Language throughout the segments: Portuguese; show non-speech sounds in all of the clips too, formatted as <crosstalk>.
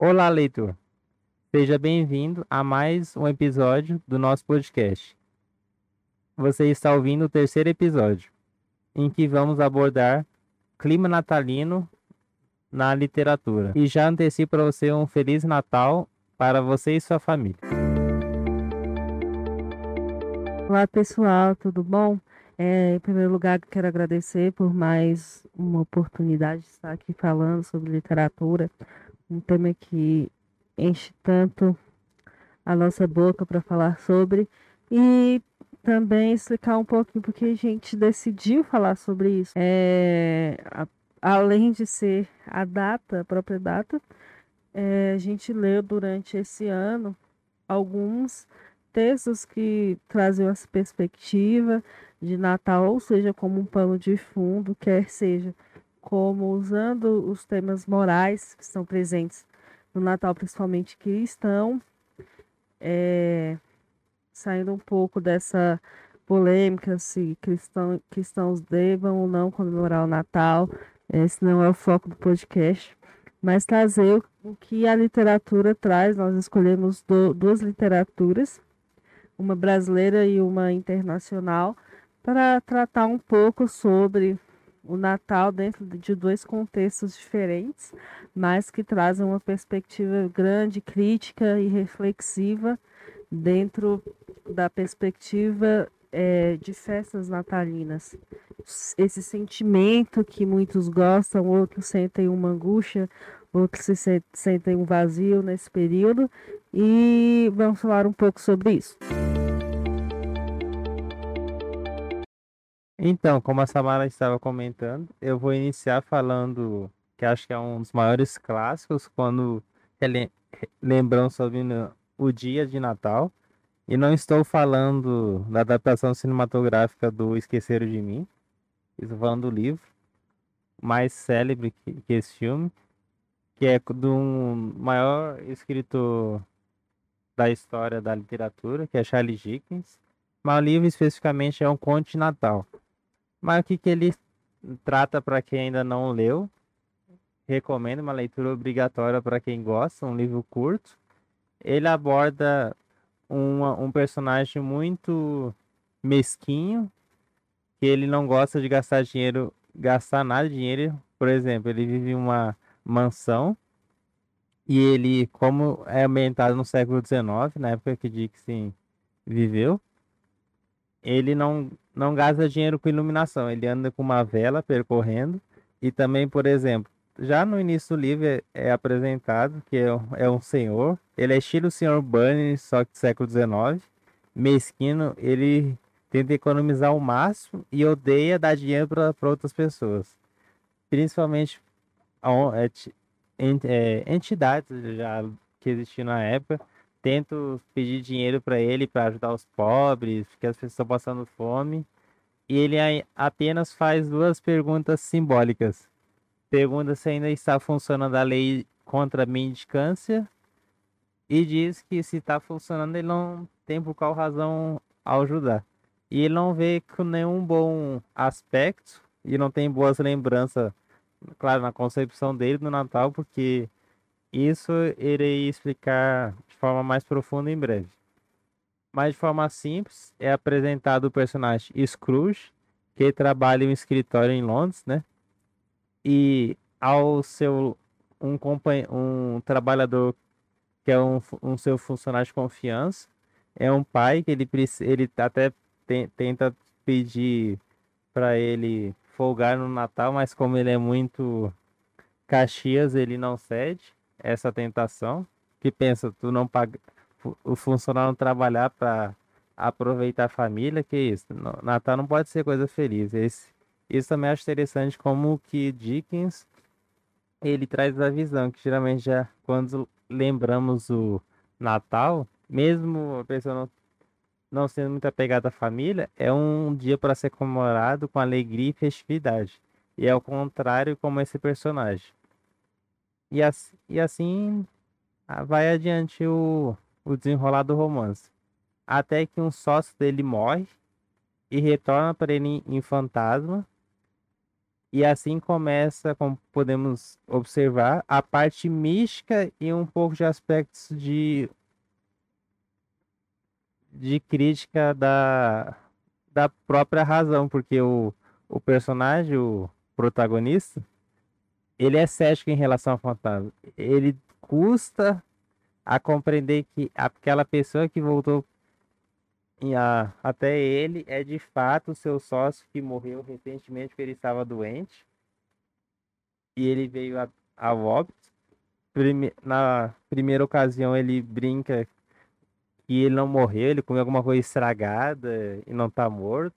Olá, leitor. Seja bem-vindo a mais um episódio do nosso podcast. Você está ouvindo o terceiro episódio, em que vamos abordar clima natalino na literatura. E já antecipo para você um Feliz Natal para você e sua família. Olá pessoal, tudo bom? É, em primeiro lugar, quero agradecer por mais uma oportunidade de estar aqui falando sobre literatura, um tema que enche tanto a nossa boca para falar sobre e também explicar um pouquinho porque a gente decidiu falar sobre isso. É, a, além de ser a data, a própria data, é, a gente leu durante esse ano alguns textos que trazem essa perspectiva de Natal, ou seja, como um pano de fundo, quer seja como usando os temas morais que estão presentes no Natal, principalmente cristão, é, saindo um pouco dessa polêmica se cristão, cristãos devam ou não comemorar o Natal. Esse não é o foco do podcast, mas trazer o que a literatura traz. Nós escolhemos do, duas literaturas, uma brasileira e uma internacional, para tratar um pouco sobre o Natal dentro de dois contextos diferentes, mas que trazem uma perspectiva grande, crítica e reflexiva dentro da perspectiva é, de festas natalinas. Esse sentimento que muitos gostam, outros sentem uma angústia, outros se sentem um vazio nesse período, e vamos falar um pouco sobre isso. Então, como a Samara estava comentando, eu vou iniciar falando que acho que é um dos maiores clássicos quando lembram sobre o dia de Natal. E não estou falando da adaptação cinematográfica do Esqueceram de Mim. Estou falando do livro mais célebre que, que esse filme, que é do um maior escritor da história da literatura, que é Charles Dickens. Mas o livro especificamente é um conto de Natal. Mas o que, que ele trata para quem ainda não leu? Recomendo uma leitura obrigatória para quem gosta, um livro curto. Ele aborda uma, um personagem muito mesquinho, que ele não gosta de gastar dinheiro, gastar nada de dinheiro. Por exemplo, ele vive em uma mansão e ele, como é ambientado no século XIX, na época que Dixon viveu, ele não, não gasta dinheiro com iluminação, ele anda com uma vela percorrendo. E também, por exemplo, já no início do livro é, é apresentado que é, é, um senhor, ele é estilo senhor Bunny, só que do século XIX, mesquino, ele tenta economizar o máximo e odeia dar dinheiro para outras pessoas, principalmente é, entidades já que existiam na época tento pedir dinheiro para ele para ajudar os pobres, porque as pessoas estão passando fome. E ele apenas faz duas perguntas simbólicas. Pergunta se ainda está funcionando a lei contra a mendicância e diz que se está funcionando ele não tem por qual razão ajudar. E ele não vê com nenhum bom aspecto e não tem boas lembranças, claro, na concepção dele do Natal, porque isso irei explicar forma mais profunda em breve. Mas de forma simples, é apresentado o personagem Scrooge, que trabalha em um escritório em Londres, né? E ao seu um, um trabalhador que é um, um seu funcionário de confiança, é um pai que ele, ele até tem, tenta pedir para ele folgar no Natal, mas como ele é muito Caxias, ele não cede essa tentação, que pensa, tu não paga, o funcionário não trabalhar para aproveitar a família, que isso, Natal não pode ser coisa feliz. Esse, isso também acho interessante como que Dickens ele traz a visão que geralmente já quando lembramos o Natal, mesmo a pessoa não, não sendo muito apegada à família, é um dia para ser comemorado com alegria e festividade. E é o contrário como esse personagem. E, assim, e assim vai adiante o, o desenrolar do romance. Até que um sócio dele morre e retorna para ele em fantasma. E assim começa, como podemos observar, a parte mística e um pouco de aspectos de, de crítica da, da própria razão, porque o, o personagem, o protagonista, ele é cético em relação ao fantasma. Ele custa a compreender que aquela pessoa que voltou a, até ele é de fato o seu sócio que morreu recentemente porque ele estava doente. E ele veio a, a óbito. Prime, na primeira ocasião ele brinca que ele não morreu, ele comeu alguma coisa estragada e não está morto.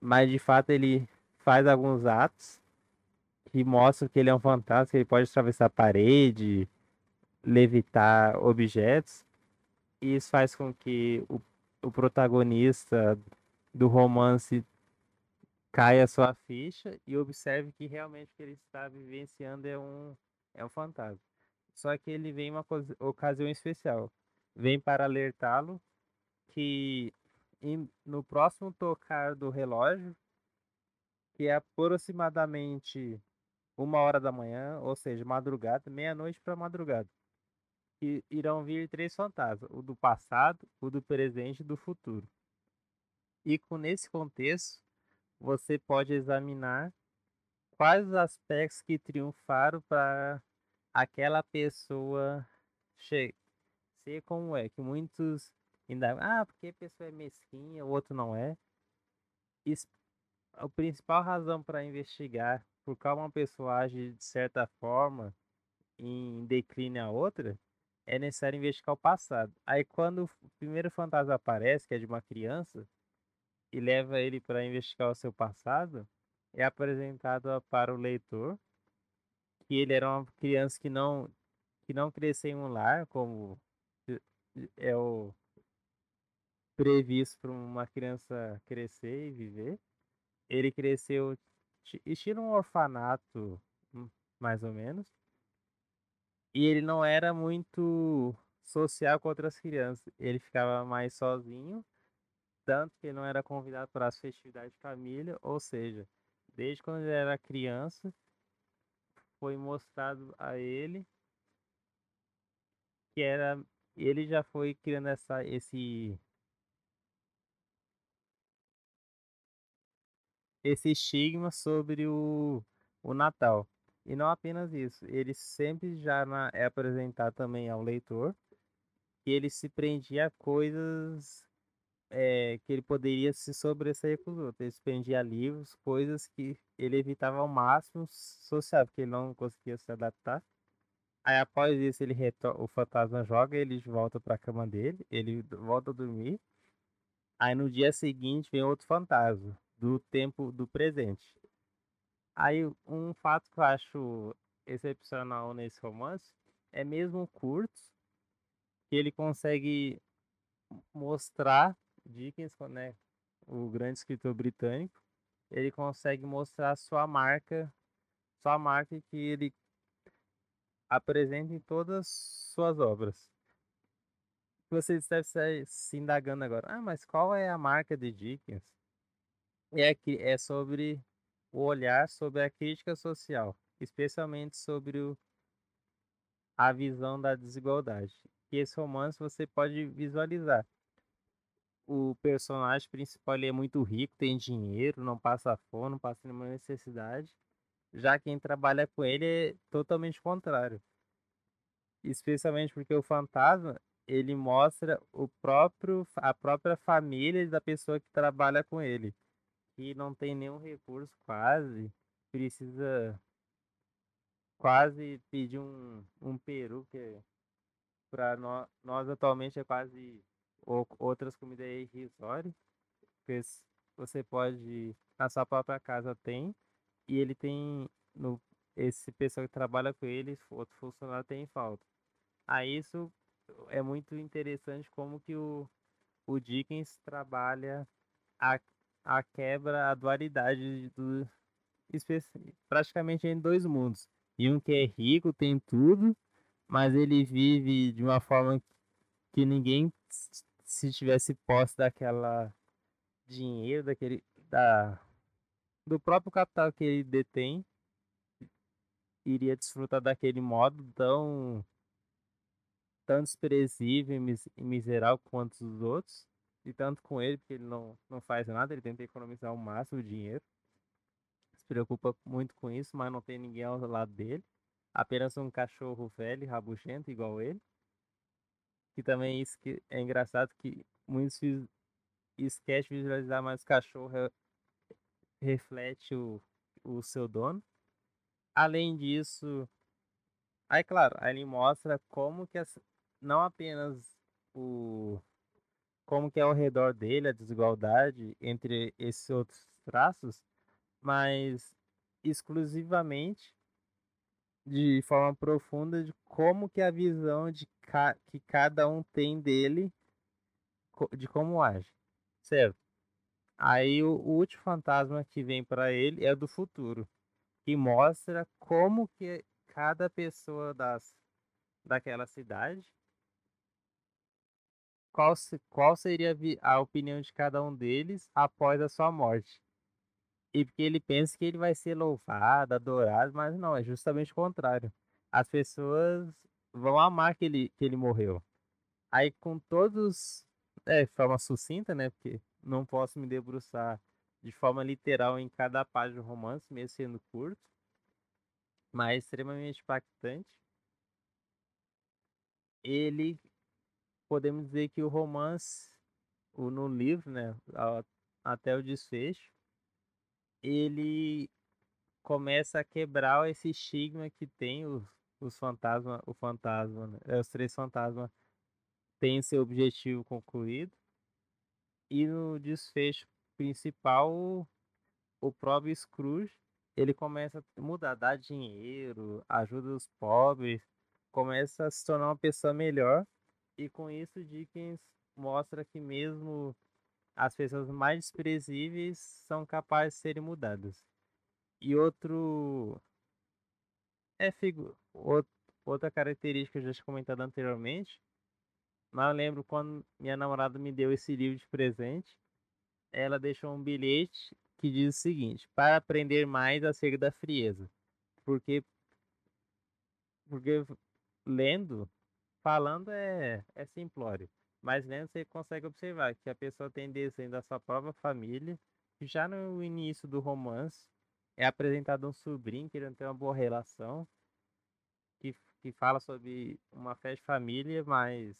Mas de fato ele faz alguns atos que mostram que ele é um fantasma, que ele pode atravessar a parede, levitar objetos. E isso faz com que o, o protagonista do romance caia sua ficha e observe que realmente o que ele está vivenciando é um, é um fantasma. Só que ele vem em uma ocasião especial. Vem para alertá-lo que em, no próximo tocar do relógio, que é aproximadamente uma hora da manhã, ou seja, madrugada, meia-noite para madrugada, que irão vir três fantasmas: o do passado, o do presente e do futuro. E com nesse contexto, você pode examinar quais os aspectos que triunfaram para aquela pessoa ser como é, que muitos ainda, ah, porque a pessoa é mesquinha, o outro não é. A principal razão para investigar por qual uma pessoa age de certa forma em declínio a outra, é necessário investigar o passado. Aí quando o primeiro fantasma aparece, que é de uma criança, e leva ele para investigar o seu passado, é apresentado para o leitor que ele era uma criança que não que não cresceu em um lar, como é o previsto para uma criança crescer e viver. Ele cresceu estilo um orfanato, hum, mais ou menos. E ele não era muito social com outras crianças. Ele ficava mais sozinho, tanto que ele não era convidado para as festividades de família, ou seja, desde quando ele era criança, foi mostrado a ele que era ele já foi criando essa esse esse estigma sobre o, o Natal. E não apenas isso, ele sempre já na, é apresentado também ao leitor que ele se prendia a coisas é, que ele poderia se sobressair com os outros. Ele se prendia a livros, coisas que ele evitava ao máximo social, porque ele não conseguia se adaptar. Aí após isso ele o fantasma joga ele volta para a cama dele, ele volta a dormir. Aí no dia seguinte vem outro fantasma do tempo do presente. Aí um fato que eu acho excepcional nesse romance é mesmo curto, que ele consegue mostrar Dickens, né, o grande escritor britânico, ele consegue mostrar sua marca, sua marca que ele apresenta em todas suas obras. Você deve estar se indagando agora, ah, mas qual é a marca de Dickens? é, é sobre o olhar sobre a crítica social, especialmente sobre o, a visão da desigualdade. E esse romance você pode visualizar. O personagem principal é muito rico, tem dinheiro, não passa fome, não passa nenhuma necessidade. Já quem trabalha com ele é totalmente contrário. Especialmente porque o fantasma ele mostra o próprio a própria família da pessoa que trabalha com ele que não tem nenhum recurso quase, precisa quase pedir um, um peru, que para nós, nós atualmente é quase ou, outras comidas irrisório, porque você pode, na sua própria casa tem, e ele tem, no, esse pessoal que trabalha com ele, outro funcionário tem falta. Aí isso é muito interessante como que o, o Dickens trabalha a a quebra, a dualidade do praticamente em dois mundos. E um que é rico, tem tudo, mas ele vive de uma forma que ninguém se tivesse posse daquela dinheiro, daquele da do próprio capital que ele detém, iria desfrutar daquele modo tão tão desprezível e miserável quanto os outros, e tanto com ele, porque ele não, não faz nada, ele tenta economizar o máximo de dinheiro, se preocupa muito com isso, mas não tem ninguém ao lado dele, apenas um cachorro velho, rabugento, igual ele, que também isso que é engraçado, que muitos esquecem de visualizar, mas o cachorro reflete o, o seu dono. Além disso, aí claro, aí ele mostra como que as, não apenas o como que é ao redor dele a desigualdade entre esses outros traços, mas exclusivamente de forma profunda de como que a visão de ca que cada um tem dele de como age, certo? Aí o, o último fantasma que vem para ele é do futuro, que mostra como que cada pessoa das daquela cidade qual, qual seria a opinião de cada um deles após a sua morte. E porque ele pensa que ele vai ser louvado, adorado, mas não, é justamente o contrário. As pessoas vão amar que ele, que ele morreu. Aí com todos, é, de forma sucinta, né, porque não posso me debruçar de forma literal em cada página do romance, mesmo sendo curto, mas extremamente impactante. Ele podemos dizer que o romance, o, no livro, né, até o desfecho, ele começa a quebrar esse estigma que tem os, os fantasmas, o fantasma, né, é, os três fantasmas têm seu objetivo concluído. E no desfecho principal, o próprio Scrooge, ele começa a mudar, dar dinheiro, ajuda os pobres, começa a se tornar uma pessoa melhor e com isso, Dickens mostra que mesmo as pessoas mais desprezíveis são capazes de serem mudadas. E outro. É figu... outra característica já tinha comentado anteriormente. Mas eu lembro quando minha namorada me deu esse livro de presente. Ela deixou um bilhete que diz o seguinte: para aprender mais acerca da frieza. Porque, porque lendo, falando é, é simplório, mas lendo você consegue observar que a pessoa tem desenho da sua própria família, que já no início do romance é apresentado um sobrinho querendo ter uma boa relação, que, que fala sobre uma festa de família, mas.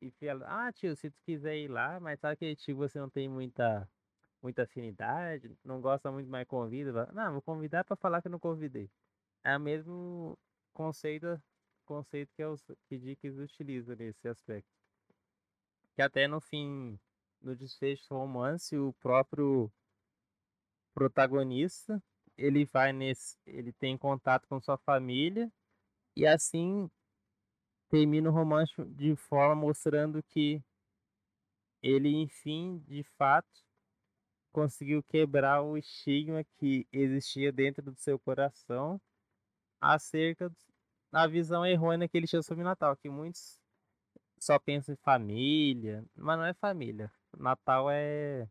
E fala, ah, tio, se tu quiser ir lá, mas sabe que tio você não tem muita, muita afinidade, não gosta muito, mais convida. Não, vou convidar para falar que eu não convidei. É o mesmo conceito conceito que, é os, que Dickens utiliza nesse aspecto. Que até no fim, no desfecho do romance, o próprio protagonista, ele vai nesse, ele tem contato com sua família e assim termina o romance de forma mostrando que ele, enfim, de fato, conseguiu quebrar o estigma que existia dentro do seu coração acerca a visão errônea que ele tinha sobre Natal, que muitos só pensam em família, mas não é família. Natal é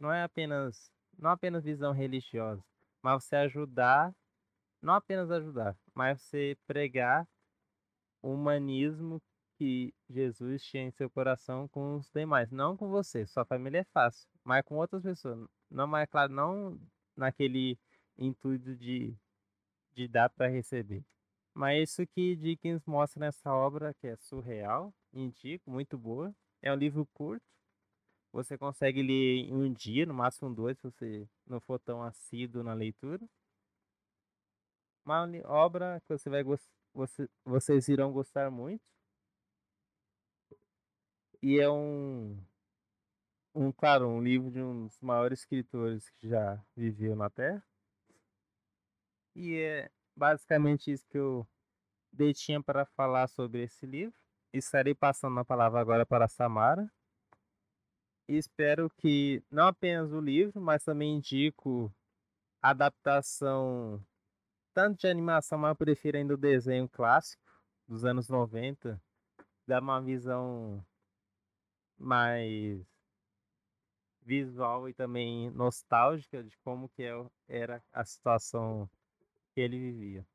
não é apenas não é apenas visão religiosa, mas você ajudar, não apenas ajudar, mas você pregar o humanismo que Jesus tinha em seu coração com os demais, não com você. Sua família é fácil, mas com outras pessoas. Não, mas claro, não naquele intuito de de dar para receber. Mas isso que Dickens mostra nessa obra, que é surreal, indico, muito boa. É um livro curto, você consegue ler em um dia, no máximo dois, se você não for tão assíduo na leitura. Uma obra que você vai você, vocês irão gostar muito. E é um, um, claro, um livro de um dos maiores escritores que já viveu na Terra. E é basicamente isso que eu detinha para falar sobre esse livro. Estarei passando a palavra agora para a Samara. Espero que não apenas o livro, mas também indico a adaptação tanto de animação, mas eu prefiro ainda o desenho clássico dos anos 90. Dá uma visão mais visual e também nostálgica de como que é era a situação que ele vivia.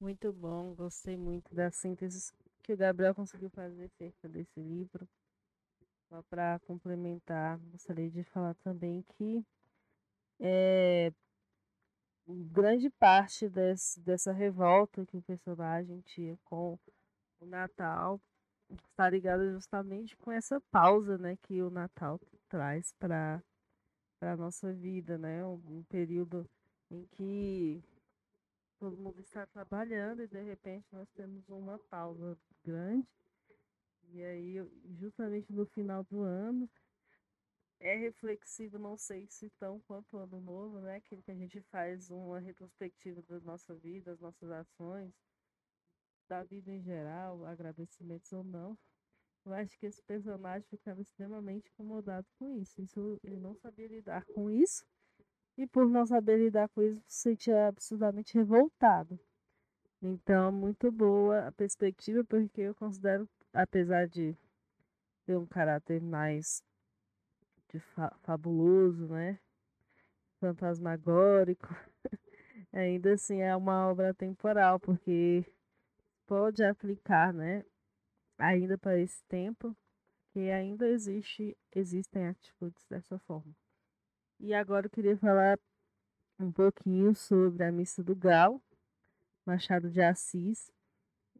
Muito bom, gostei muito da síntese que o Gabriel conseguiu fazer acerca desse livro. Só para complementar, gostaria de falar também que é, grande parte desse, dessa revolta que o personagem tinha com o Natal está ligada justamente com essa pausa, né, que o Natal traz para para nossa vida, né, um, um período em que todo mundo está trabalhando e de repente nós temos uma pausa grande e aí justamente no final do ano é reflexivo, não sei se tão quanto o ano novo, né? Aquele que a gente faz uma retrospectiva da nossa vida, das nossas ações, da vida em geral, agradecimentos ou não. Eu acho que esse personagem ficava extremamente incomodado com isso. isso. Ele não sabia lidar com isso. E por não saber lidar com isso, se sentia absurdamente revoltado. Então, muito boa a perspectiva, porque eu considero, apesar de ter um caráter mais de fa fabuloso, né? Fantasmagórico, <laughs> ainda assim é uma obra temporal, porque pode aplicar, né, ainda para esse tempo, que ainda existe, existem atitudes dessa forma. E agora eu queria falar um pouquinho sobre a Missa do Galo, Machado de Assis.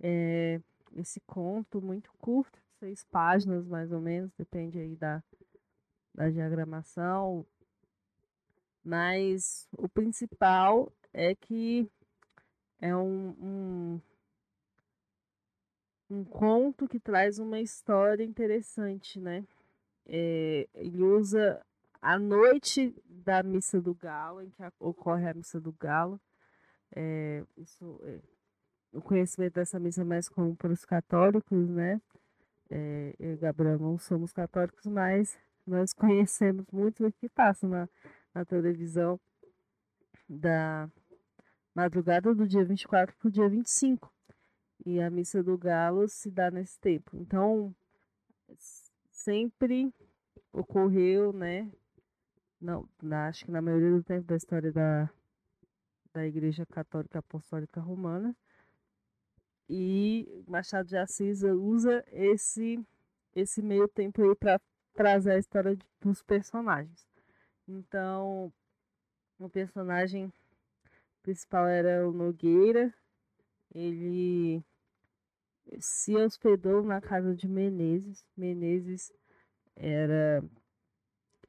É, esse conto muito curto, seis páginas mais ou menos, depende aí da, da diagramação. Mas o principal é que é um, um um conto que traz uma história interessante, né? É, ele usa a noite da missa do galo, em que ocorre a missa do galo. É, isso, é, o conhecimento dessa missa é mais comum para os católicos, né? É, eu e Gabriel não somos católicos, mas nós conhecemos muito o que passa na, na televisão da madrugada do dia 24 para o dia 25 e a missa do galo se dá nesse tempo. Então, sempre ocorreu, né? Não, na, acho que na maioria do tempo da história da, da Igreja Católica Apostólica Romana. E Machado de Assis usa esse, esse meio tempo aí para trazer a história de, dos personagens. Então, o personagem principal era o Nogueira. Ele se hospedou na casa de Menezes. Menezes era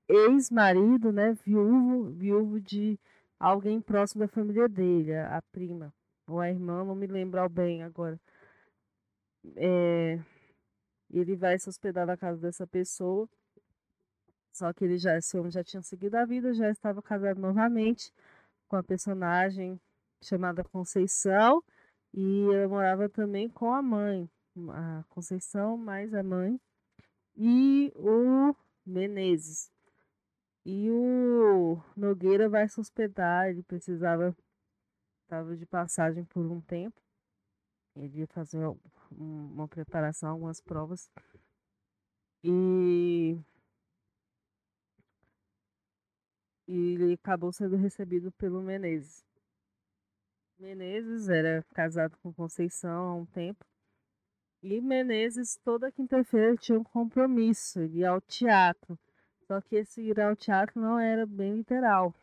ex-marido, né, viúvo, viúvo de alguém próximo da família dele, a prima ou a irmã, não me lembro bem agora. É, ele vai se hospedar na casa dessa pessoa, só que ele já, esse homem já tinha seguido a vida, já estava casado novamente com a personagem chamada Conceição, e ela morava também com a mãe, a Conceição mais a mãe, e o Menezes. E o Nogueira vai se hospedar, ele precisava, estava de passagem por um tempo, ele ia fazer uma preparação, algumas provas. E, e ele acabou sendo recebido pelo Menezes. Menezes era casado com Conceição há um tempo. E Menezes, toda quinta-feira, tinha um compromisso, ele ia ao teatro. Só que esse ir ao teatro não era bem literal.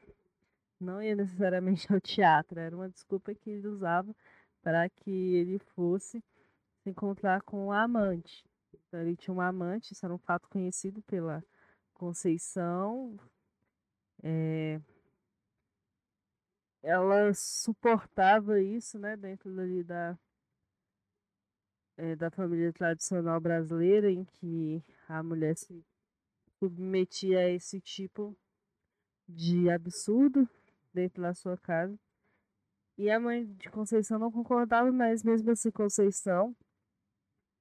Não ia necessariamente ao teatro, era uma desculpa que ele usava para que ele fosse se encontrar com o amante. Então, ele tinha um amante, isso era um fato conhecido pela Conceição. É, ela suportava isso, né, dentro ali da, é, da família tradicional brasileira, em que a mulher se submetia a esse tipo de absurdo dentro da sua casa. E a mãe de Conceição não concordava, mas mesmo assim Conceição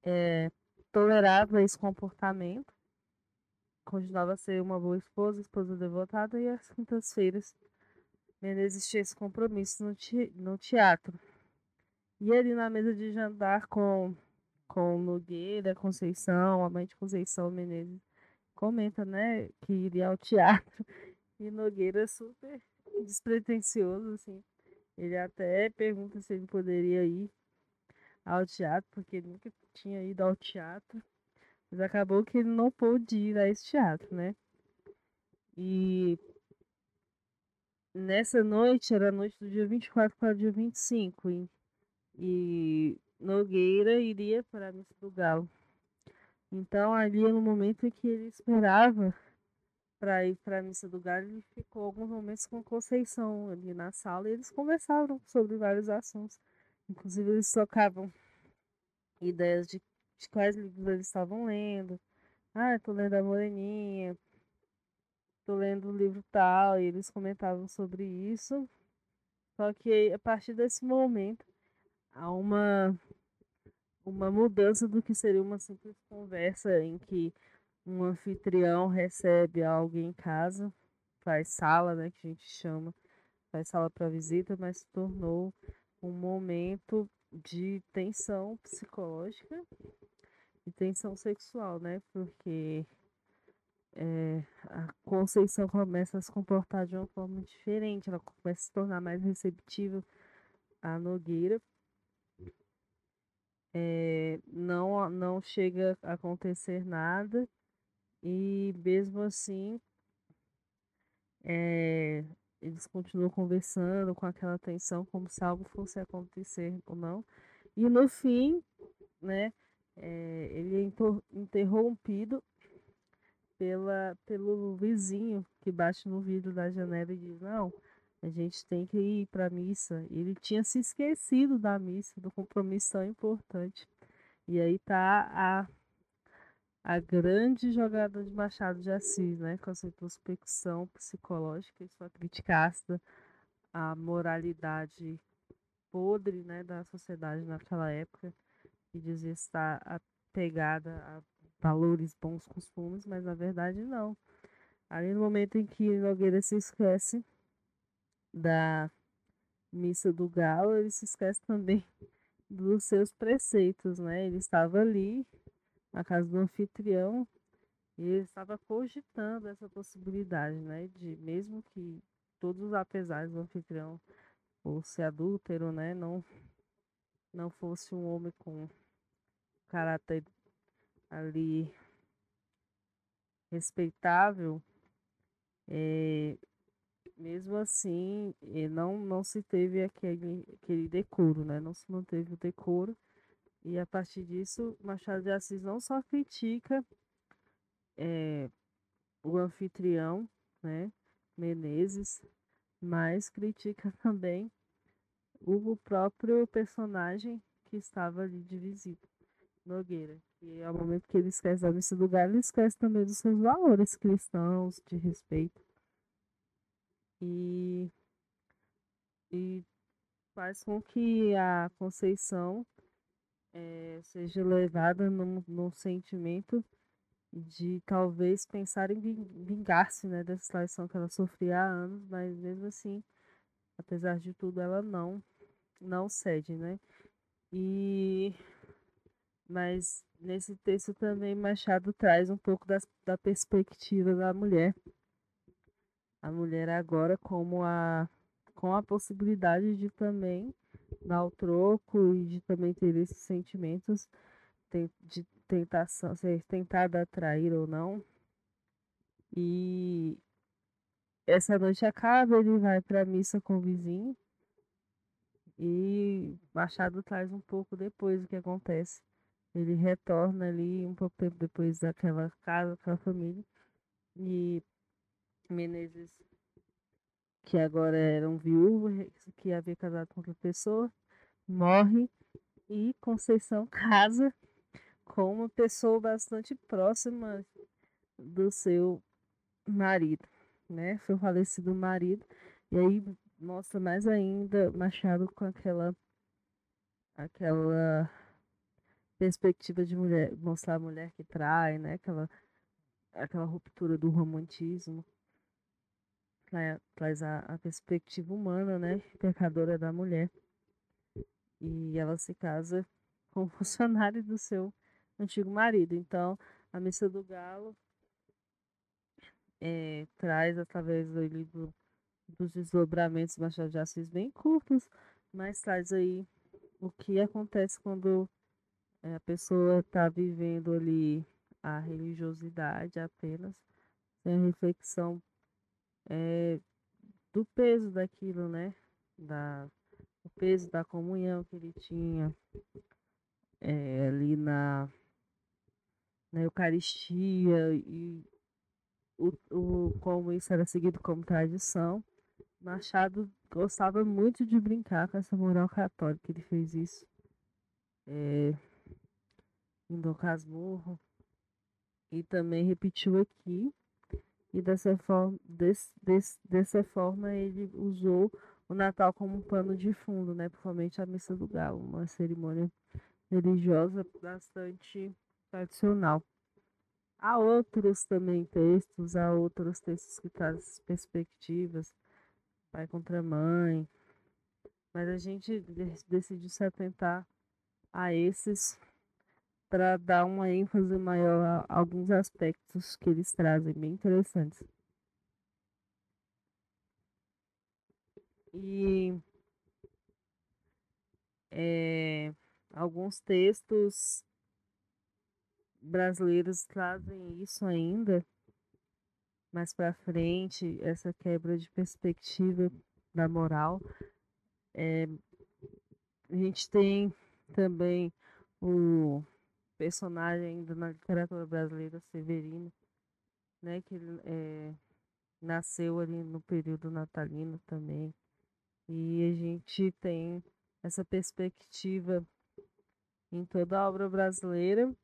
é, tolerava esse comportamento, continuava a ser uma boa esposa, esposa devotada, e às quintas-feiras Menezes tinha esse compromisso no, te no teatro. E ali na mesa de jantar com com Nogueira, Conceição, a mãe de Conceição Menezes comenta, né, que iria ao teatro <laughs> e Nogueira é super despretensioso, assim. Ele até pergunta se ele poderia ir ao teatro, porque ele nunca tinha ido ao teatro. Mas acabou que ele não pôde ir a esse teatro, né? E nessa noite, era a noite do dia 24 para o dia 25, e, e Nogueira iria para a missa do Galo. Então, ali no momento em que ele esperava para ir para a missa do Galo, ele ficou alguns momentos com Conceição ali na sala e eles conversavam sobre vários assuntos. Inclusive, eles tocavam ideias de, de quais livros eles estavam lendo. Ah, tô lendo a Moreninha, tô lendo o livro tal, e eles comentavam sobre isso. Só que a partir desse momento há uma uma mudança do que seria uma simples conversa em que um anfitrião recebe alguém em casa, faz sala, né, que a gente chama, faz sala para visita, mas se tornou um momento de tensão psicológica e tensão sexual, né? Porque é, a Conceição começa a se comportar de uma forma diferente, ela começa a se tornar mais receptível à Nogueira. É, não, não chega a acontecer nada e mesmo assim é, eles continuam conversando com aquela tensão como se algo fosse acontecer ou não. E no fim né é, ele é interrompido pela pelo vizinho que bate no vidro da janela e diz não a gente tem que ir para a missa. Ele tinha se esquecido da missa, do compromisso tão importante. E aí tá a, a grande jogada de Machado de Assis, né? Com sua introspecção psicológica e sua crítica ácida à moralidade podre né, da sociedade naquela época, que dizia estar apegada a valores bons costumes, mas na verdade não. Ali no momento em que Nogueira se esquece da missa do galo, ele se esquece também <laughs> dos seus preceitos, né? Ele estava ali na casa do anfitrião e ele estava cogitando essa possibilidade, né? De mesmo que todos os apesares do anfitrião fosse adúltero, né? Não, não fosse um homem com caráter ali respeitável, é, mesmo assim, não, não se teve aquele, aquele decoro, né? Não se manteve o decoro. E a partir disso, Machado de Assis não só critica é, o anfitrião, né? Menezes, mas critica <laughs> também o próprio personagem que estava ali de visita, Nogueira. E ao momento que ele esquece da missa do lugar, ele esquece também dos seus valores cristãos, de respeito e, e faz com que a Conceição é, seja levada num, num sentimento de talvez pensar em vingar-se né, dessa traição que ela sofria há anos, mas mesmo assim, apesar de tudo, ela não não cede, né? E mas nesse texto também Machado traz um pouco das, da perspectiva da mulher a mulher agora como a com a possibilidade de também dar o troco e de também ter esses sentimentos de tentação, ser tentada a trair ou não. E essa noite acaba, ele vai para a missa com o vizinho. E Machado traz um pouco depois o que acontece. Ele retorna ali um pouco tempo depois daquela casa, aquela família. E Menezes, que agora era um viúvo, que havia casado com outra pessoa, morre e Conceição <laughs> casa com uma pessoa bastante próxima do seu marido, né? O falecido marido. E aí mostra mais ainda Machado com aquela aquela perspectiva de mulher, mostrar a mulher que trai, né? Aquela aquela ruptura do romantismo traz a, a perspectiva humana, né, pecadora da mulher. E ela se casa <laughs> como funcionário do seu antigo marido. Então, a missa do galo é, traz através do, do, dos desdobramentos Machado de Assis bem curtos, mas traz aí o que acontece quando a pessoa está vivendo ali a religiosidade apenas, sem reflexão é, do peso daquilo, né? Da, o peso da comunhão que ele tinha é, ali na, na Eucaristia e o, o, como isso era seguido como tradição. Machado gostava muito de brincar com essa moral católica. Ele fez isso é, em Dom Casmurro e também repetiu aqui. E dessa forma, dessa forma ele usou o Natal como pano de fundo, né? Principalmente a Missa do Galo, uma cerimônia religiosa bastante tradicional. Há outros também textos, há outros textos que trazem perspectivas, pai contra mãe, mas a gente decidiu se atentar a esses para dar uma ênfase maior a alguns aspectos que eles trazem, bem interessantes. E é, alguns textos brasileiros trazem isso ainda mais para frente, essa quebra de perspectiva da moral. É, a gente tem também o personagem ainda na literatura brasileira, Severino, né, que é, nasceu ali no período natalino também. E a gente tem essa perspectiva em toda a obra brasileira,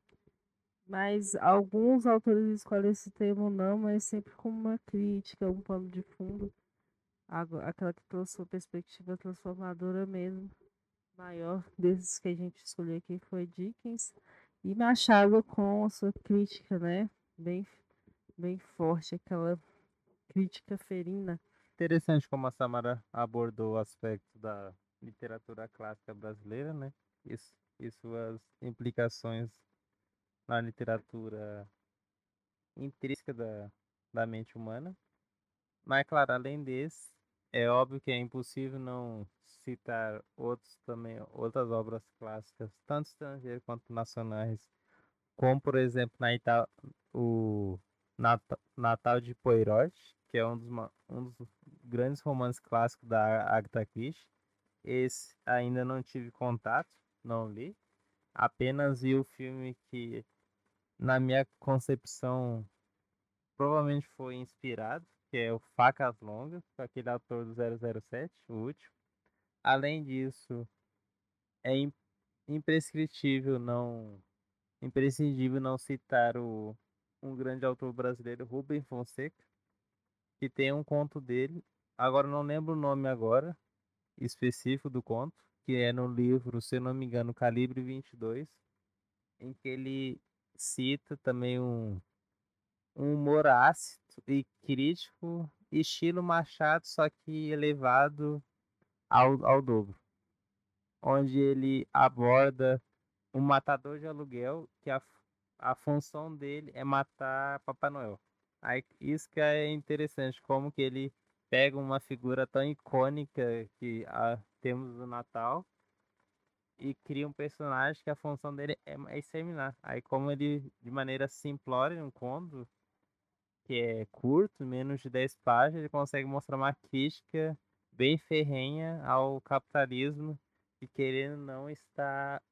mas alguns autores escolhem esse termo não, mas sempre como uma crítica, um pano de fundo, aquela que trouxe uma perspectiva transformadora mesmo, maior desses que a gente escolheu aqui foi Dickens, e Machado com a sua crítica, né, bem, bem forte, aquela crítica ferina. Interessante como a Samara abordou o aspecto da literatura clássica brasileira, né, isso, e suas implicações na literatura intrínseca da, da mente humana. Mas, claro, além desse, é óbvio que é impossível não citar outros também, outras obras clássicas, tanto estrangeiras quanto nacionais, como, por exemplo, na Ita o Natal, Natal de Poirot, que é um dos, um dos grandes romances clássicos da Agatha Christie. Esse ainda não tive contato, não li. Apenas vi o filme que na minha concepção, provavelmente foi inspirado, que é o Facas Longas, aquele ator do 007, o último. Além disso, é imprescritível não imprescindível não citar o um grande autor brasileiro, Rubem Fonseca, que tem um conto dele, agora não lembro o nome agora específico do conto, que é no livro, se não me engano, Calibre 22, em que ele cita também um, um humor ácido e crítico, estilo Machado, só que elevado ao, ao dobro. Onde ele aborda um matador de aluguel que a, a função dele é matar Papai Noel. Aí, isso que é interessante, como que ele pega uma figura tão icônica que a, temos no Natal e cria um personagem que a função dele é, é exterminar. Aí como ele, de maneira simplória, um conto, que é curto, menos de 10 páginas, ele consegue mostrar uma crítica bem ferrenha ao capitalismo e querendo não estar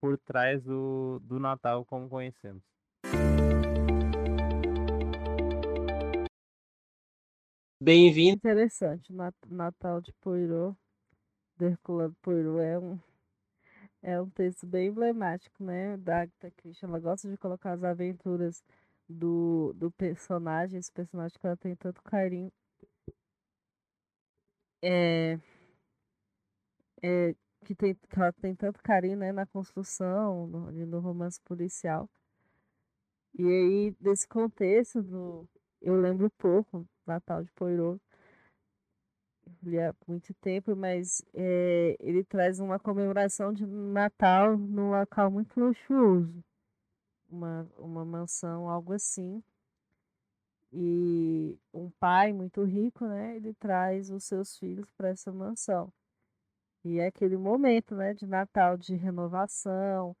por trás do, do Natal como conhecemos. Bem-vindo. Interessante, Natal de Poirot, Herculano Poirot é um é um texto bem emblemático, né? Da Agatha Christie. Ela gosta de colocar as aventuras do, do personagem, esse personagem que ela tem tanto carinho. É, é, que, tem, que ela tem tanto carinho né, na construção, no, no romance policial. E aí, desse contexto, do, eu lembro pouco, Natal de Poirot, li há muito tempo, mas é, ele traz uma comemoração de Natal num local muito luxuoso. Uma, uma mansão, algo assim. E um pai muito rico, né? Ele traz os seus filhos para essa mansão. E é aquele momento, né, de Natal, de renovação,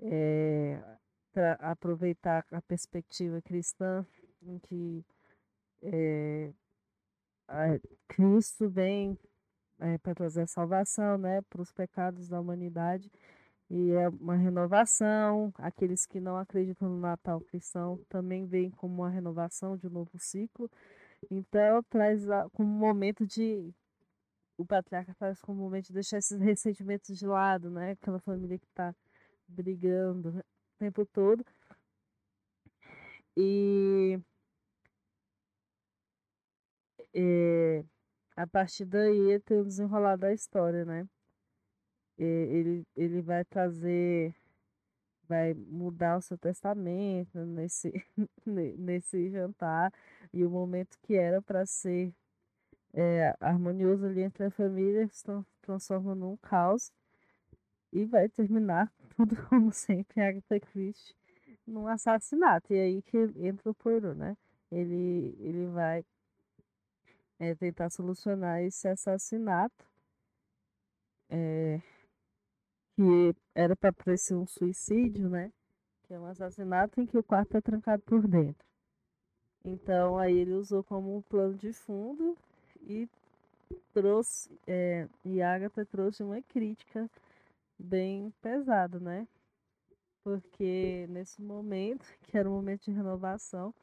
é, para aproveitar a perspectiva cristã, em que é, Cristo vem é, para trazer salvação, né, para os pecados da humanidade. E é uma renovação. Aqueles que não acreditam no Natal cristão também veem como uma renovação de um novo ciclo. Então, traz como um momento de o patriarca faz como um momento de deixar esses ressentimentos de lado, né? Aquela família que está brigando o tempo todo. E é, a partir daí tem o desenrolar da história, né? Ele, ele vai trazer, vai mudar o seu testamento nesse, <laughs> nesse jantar e o momento que era para ser é, harmonioso ali entre a família se transforma num caos e vai terminar <laughs> tudo como sempre Agatha Christie num assassinato e aí que entra o Poirot, né? Ele ele vai é, tentar solucionar esse assassinato é, que era para parecer um suicídio, né? Que é um assassinato em que o quarto é trancado por dentro. Então aí ele usou como um plano de fundo e trouxe, é, e Agatha trouxe uma crítica bem pesada, né? Porque nesse momento, <laughs> que era um momento de renovação,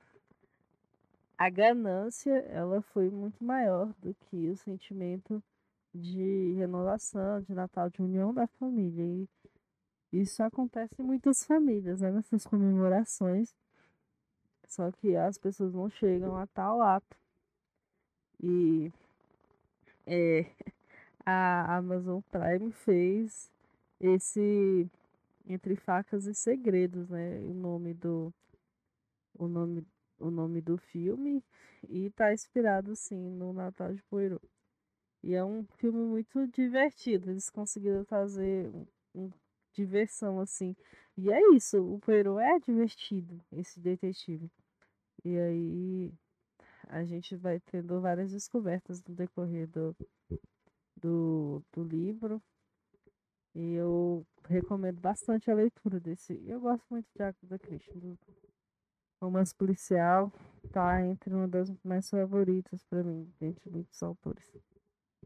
a ganância ela foi muito maior do que o sentimento de renovação, de Natal, de união da família. E isso acontece em muitas famílias, né? nessas comemorações. Só que as pessoas não chegam a tal ato. E é, <laughs> a Amazon Prime fez esse Entre Facas e Segredos, né? O nome do o nome o nome do filme e tá inspirado sim no Natal de Poirot. E é um filme muito divertido, eles conseguiram fazer um, um diversão assim. E é isso, o Poirot é divertido, esse detetive. E aí a gente vai tendo várias descobertas no decorrer do, do, do livro. E eu recomendo bastante a leitura desse. Eu gosto muito de Agatha Christie. Do romance policial tá entre uma das mais favoritas para mim, dentre muitos autores.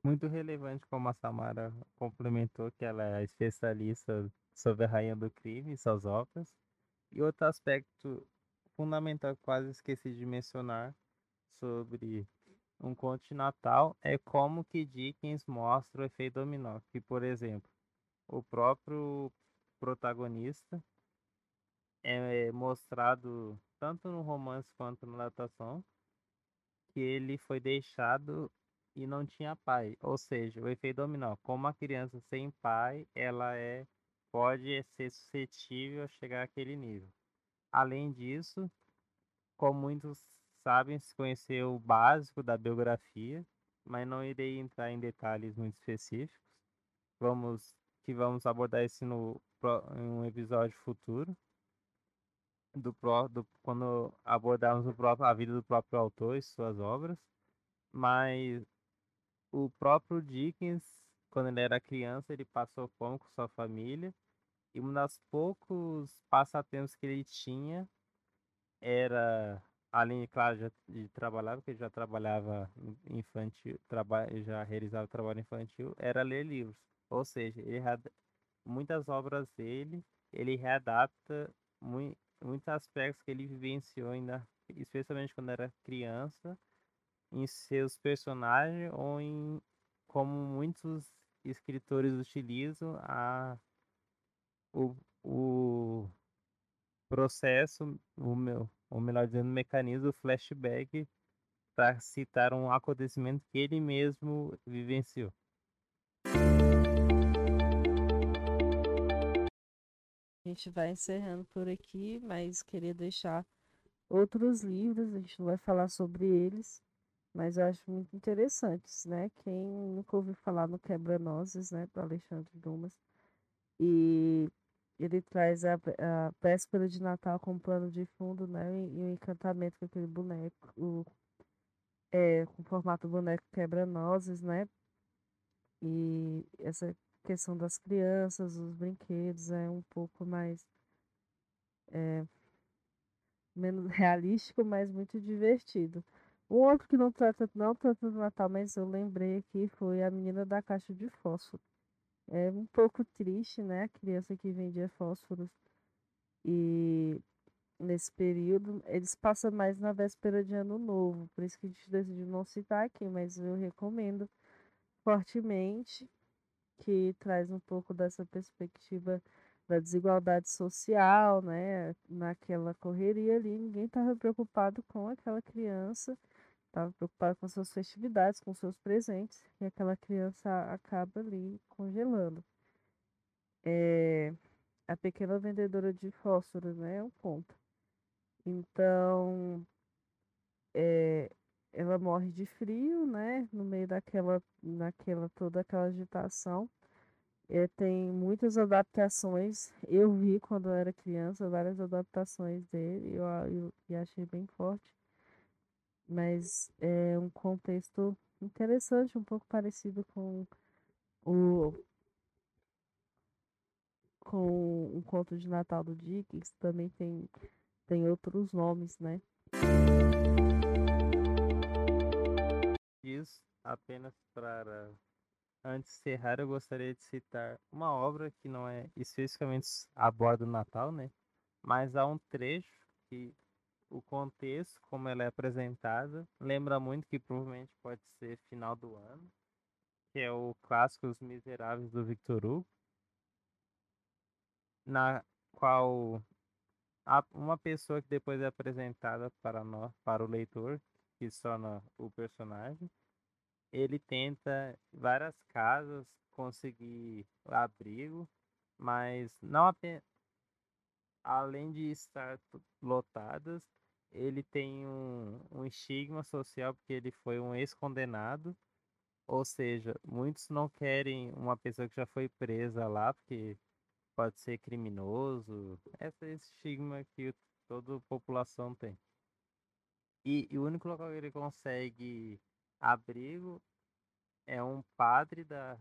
Muito relevante como a Samara complementou que ela é especialista sobre a Rainha do Crime e suas obras. E outro aspecto fundamental quase esqueci de mencionar sobre um conto Natal é como que Dickens mostra o efeito dominó. Que, por exemplo, o próprio protagonista é mostrado tanto no romance quanto na adaptação que ele foi deixado e não tinha pai. Ou seja, o efeito dominó. Como a criança sem pai, ela é pode ser suscetível a chegar àquele nível. Além disso, como muitos sabem, se conhecer o básico da biografia, mas não irei entrar em detalhes muito específicos. Vamos que vamos abordar isso no em um episódio futuro do, pró, do quando abordarmos o próprio, a vida do próprio autor e suas obras. Mas o próprio Dickens, quando ele era criança, ele passou fome com sua família. E um dos poucos passatempos que ele tinha era além, claro, de, de trabalhar, porque ele já trabalhava infantil, traba, já realizava trabalho infantil, era ler livros. Ou seja, ele, muitas obras dele, ele readapta muito, muitos aspectos que ele vivenciou ainda, especialmente quando era criança, em seus personagens ou em como muitos escritores utilizam a o, o processo, o meu, ou melhor dizendo, o mecanismo flashback para citar um acontecimento que ele mesmo vivenciou. A gente vai encerrando por aqui, mas queria deixar outros livros, a gente não vai falar sobre eles, mas eu acho muito interessantes, né? Quem nunca ouviu falar no Quebra-Nozes, né, do Alexandre Dumas, e ele traz a, a véspera de Natal como plano de fundo, né, e, e o encantamento com aquele boneco, o, é, com o formato boneco Quebra-Nozes, né, e essa questão das crianças, os brinquedos é um pouco mais é, menos <laughs> realístico, mas muito divertido. Um outro que não trata não tanto do Natal, mas eu lembrei aqui foi a menina da caixa de fósforo. É um pouco triste, né? A criança que vendia fósforos e nesse período eles passam mais na véspera de ano novo, por isso que a gente decidiu não citar aqui, mas eu recomendo fortemente que traz um pouco dessa perspectiva da desigualdade social, né? Naquela correria ali, ninguém estava preocupado com aquela criança, estava preocupado com suas festividades, com seus presentes, e aquela criança acaba ali congelando. É, a pequena vendedora de fósforos, né? É um ponto. Então, é, ela morre de frio, né? No meio daquela, naquela toda aquela agitação. É, tem muitas adaptações. Eu vi quando eu era criança várias adaptações dele eu, eu, eu achei bem forte. Mas é um contexto interessante, um pouco parecido com o com um conto de Natal do Dickens, também tem, tem outros nomes, né? Isso apenas para Antes de encerrar, eu gostaria de citar uma obra que não é especificamente aborda o Natal, né? Mas há um trecho que o contexto, como ela é apresentada, lembra muito que provavelmente pode ser final do ano, que é o clássico Os Miseráveis do Victor Hugo, na qual uma pessoa que depois é apresentada para nós, para o leitor, que se torna o personagem, ele tenta várias casas conseguir abrigo, mas não apenas além de estar lotadas, ele tem um, um estigma social porque ele foi um ex-condenado, ou seja, muitos não querem uma pessoa que já foi presa lá porque pode ser criminoso, esse é esse estigma que toda população tem. E, e o único local que ele consegue abrigo é um padre da.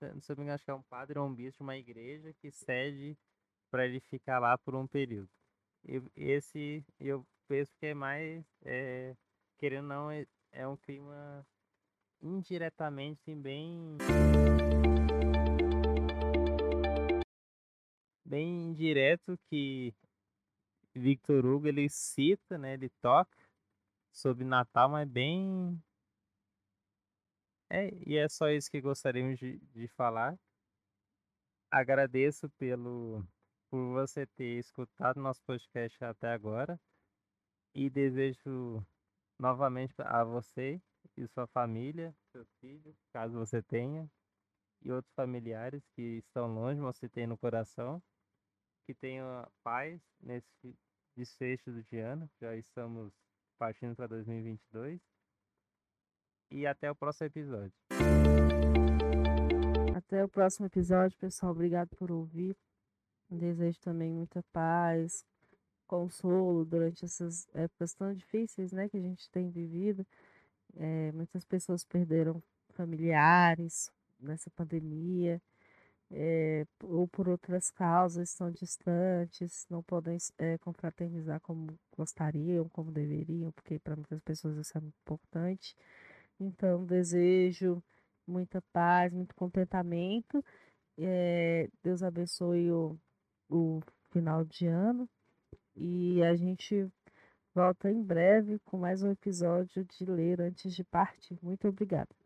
Não sei engano, acho que é um padre ou um bispo uma igreja que cede para ele ficar lá por um período. E esse eu penso que é mais. É, querendo ou não, é, é um clima indiretamente assim, bem. Bem direto que Victor Hugo ele cita, né? Ele toca sobre Natal, mas bem é, e é só isso que gostaríamos de, de falar. Agradeço pelo por você ter escutado nosso podcast até agora e desejo novamente a você e sua família, seus filhos, caso você tenha, e outros familiares que estão longe, você tem no coração, que tenha paz nesse desfecho de ano, já estamos partindo para 2022 e até o próximo episódio. Até o próximo episódio, pessoal. Obrigado por ouvir. Desejo também muita paz, consolo durante essas épocas tão difíceis, né, que a gente tem vivido. É, muitas pessoas perderam familiares nessa pandemia, é, ou por outras causas, estão distantes, não podem é, confraternizar como gostariam, como deveriam, porque para muitas pessoas isso é muito importante. Então, desejo muita paz, muito contentamento. É, Deus abençoe o, o final de ano. E a gente volta em breve com mais um episódio de Ler Antes de Partir. Muito obrigada.